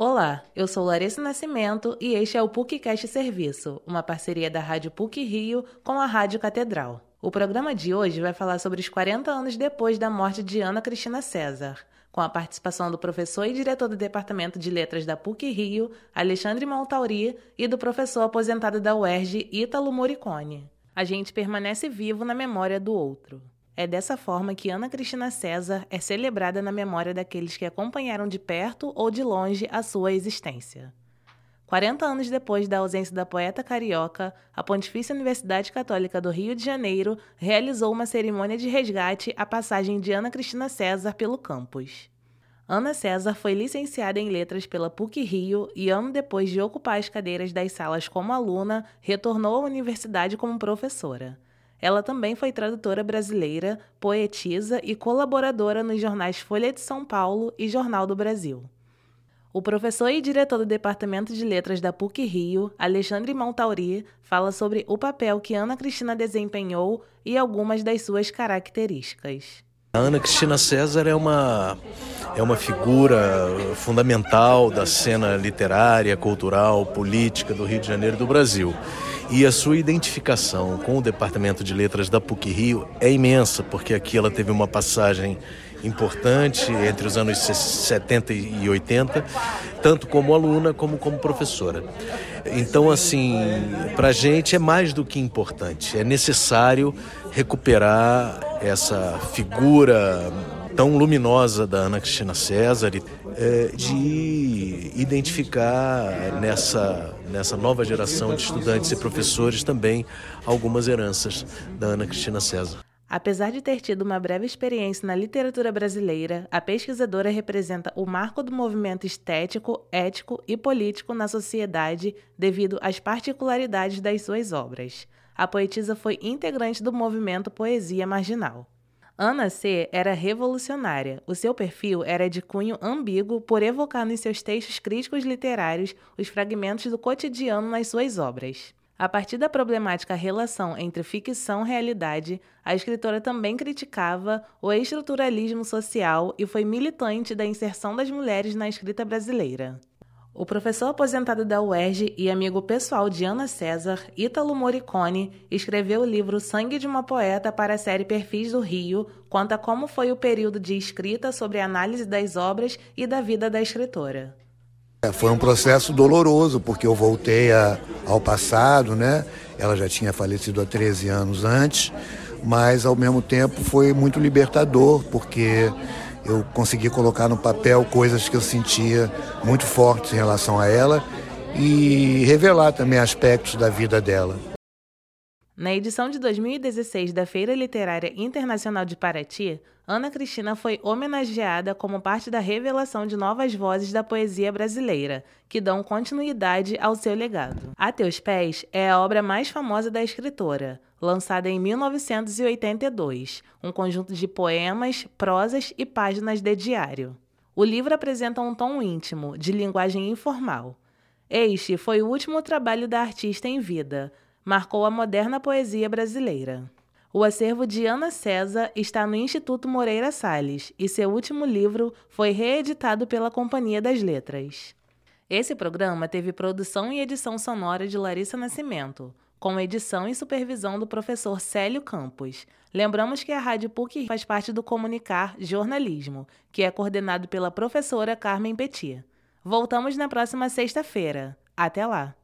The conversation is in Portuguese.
Olá, eu sou Larissa Nascimento e este é o PUCcast Serviço, uma parceria da Rádio PUC Rio com a Rádio Catedral. O programa de hoje vai falar sobre os 40 anos depois da morte de Ana Cristina César, com a participação do professor e diretor do Departamento de Letras da PUC Rio, Alexandre Montauri, e do professor aposentado da UERJ, Ítalo Moricone. A gente permanece vivo na memória do outro. É dessa forma que Ana Cristina César é celebrada na memória daqueles que acompanharam de perto ou de longe a sua existência. 40 anos depois da ausência da poeta carioca, a Pontifícia Universidade Católica do Rio de Janeiro realizou uma cerimônia de resgate à passagem de Ana Cristina César pelo campus. Ana César foi licenciada em Letras pela PUC Rio e, ano depois de ocupar as cadeiras das salas como aluna, retornou à universidade como professora. Ela também foi tradutora brasileira, poetisa e colaboradora nos jornais Folha de São Paulo e Jornal do Brasil. O professor e diretor do Departamento de Letras da PUC Rio, Alexandre Montauri, fala sobre o papel que Ana Cristina desempenhou e algumas das suas características. A Ana Cristina César é uma, é uma figura fundamental da cena literária, cultural, política do Rio de Janeiro e do Brasil e a sua identificação com o Departamento de Letras da PUC Rio é imensa, porque aqui ela teve uma passagem importante entre os anos 70 e 80, tanto como aluna como como professora. Então, assim, para a gente é mais do que importante, é necessário recuperar essa figura tão luminosa da Ana Cristina César, é, de identificar nessa, nessa nova geração de estudantes e professores também algumas heranças da Ana Cristina César. Apesar de ter tido uma breve experiência na literatura brasileira, a pesquisadora representa o marco do movimento estético, ético e político na sociedade devido às particularidades das suas obras. A poetisa foi integrante do movimento Poesia Marginal. Ana C. era revolucionária. O seu perfil era de cunho ambíguo por evocar nos seus textos críticos literários os fragmentos do cotidiano nas suas obras. A partir da problemática relação entre ficção e realidade, a escritora também criticava o estruturalismo social e foi militante da inserção das mulheres na escrita brasileira. O professor aposentado da UERJ e amigo pessoal de Ana César, Ítalo Moricone, escreveu o livro Sangue de uma Poeta para a série Perfis do Rio, conta como foi o período de escrita sobre a análise das obras e da vida da escritora. É, foi um processo doloroso, porque eu voltei a, ao passado, né? Ela já tinha falecido há 13 anos antes, mas ao mesmo tempo foi muito libertador, porque eu consegui colocar no papel coisas que eu sentia muito fortes em relação a ela e revelar também aspectos da vida dela. Na edição de 2016 da Feira Literária Internacional de Paraty, Ana Cristina foi homenageada como parte da revelação de novas vozes da poesia brasileira, que dão continuidade ao seu legado. A Teus Pés é a obra mais famosa da escritora, lançada em 1982, um conjunto de poemas, prosas e páginas de diário. O livro apresenta um tom íntimo, de linguagem informal. Este foi o último trabalho da artista em vida, marcou a moderna poesia brasileira. O acervo de Ana César está no Instituto Moreira Salles e seu último livro foi reeditado pela Companhia das Letras. Esse programa teve produção e edição sonora de Larissa Nascimento, com edição e supervisão do professor Célio Campos. Lembramos que a Rádio PUC faz parte do Comunicar Jornalismo, que é coordenado pela professora Carmen Petit. Voltamos na próxima sexta-feira. Até lá!